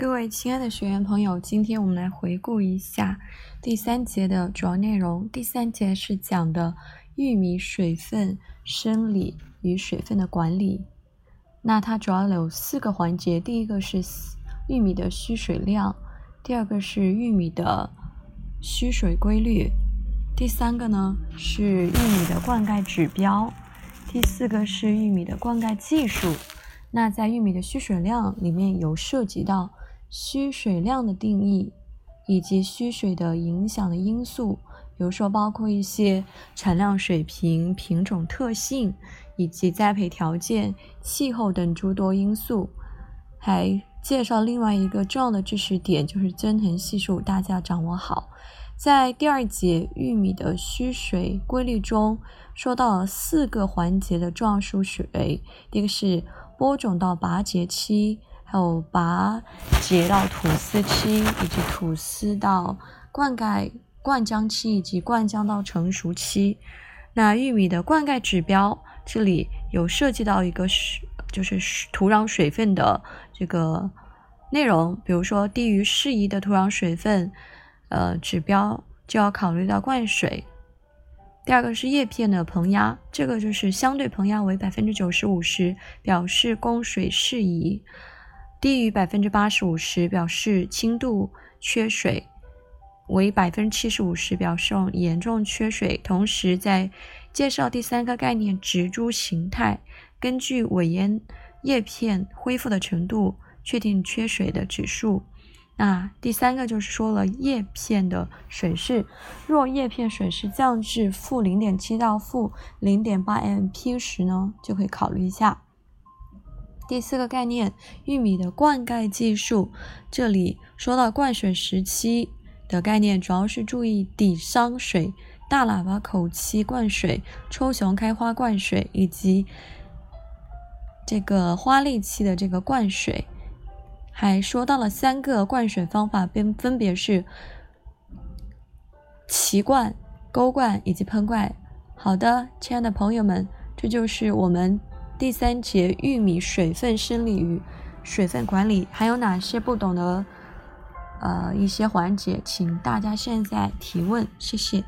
各位亲爱的学员朋友，今天我们来回顾一下第三节的主要内容。第三节是讲的玉米水分生理与水分的管理。那它主要有四个环节：第一个是玉米的需水量，第二个是玉米的需水规律，第三个呢是玉米的灌溉指标，第四个是玉米的灌溉技术。那在玉米的需水量里面有涉及到。需水量的定义，以及需水的影响的因素，比如说包括一些产量水平、品种特性，以及栽培条件、气候等诸多因素。还介绍另外一个重要的知识点，就是增藤系数，大家掌握好。在第二节玉米的需水规律中，说到了四个环节的重要输水，第一个是播种到拔节期。还有拔节到吐丝期，以及吐丝到灌溉灌浆期，以及灌浆到成熟期。那玉米的灌溉指标，这里有涉及到一个是就是土壤水分的这个内容，比如说低于适宜的土壤水分，呃，指标就要考虑到灌水。第二个是叶片的膨压，这个就是相对膨压为百分之九十五十，表示供水适宜。低于百分之八十五时表示轻度缺水，为百分之七十五时表示严重缺水。同时，在介绍第三个概念植株形态，根据尾叶叶片恢复的程度，确定缺水的指数。那第三个就是说了叶片的水势，若叶片水势降至负零点七到负零点八 MP 时呢，就可以考虑一下。第四个概念，玉米的灌溉技术。这里说到灌水时期的概念，主要是注意底商水、大喇叭口期灌水、抽熊开花灌水，以及这个花粒期的这个灌水。还说到了三个灌水方法，分分别是齐灌、钩灌以及喷灌。好的，亲爱的朋友们，这就是我们。第三节玉米水分生理与水分管理还有哪些不懂的呃一些环节，请大家现在提问，谢谢。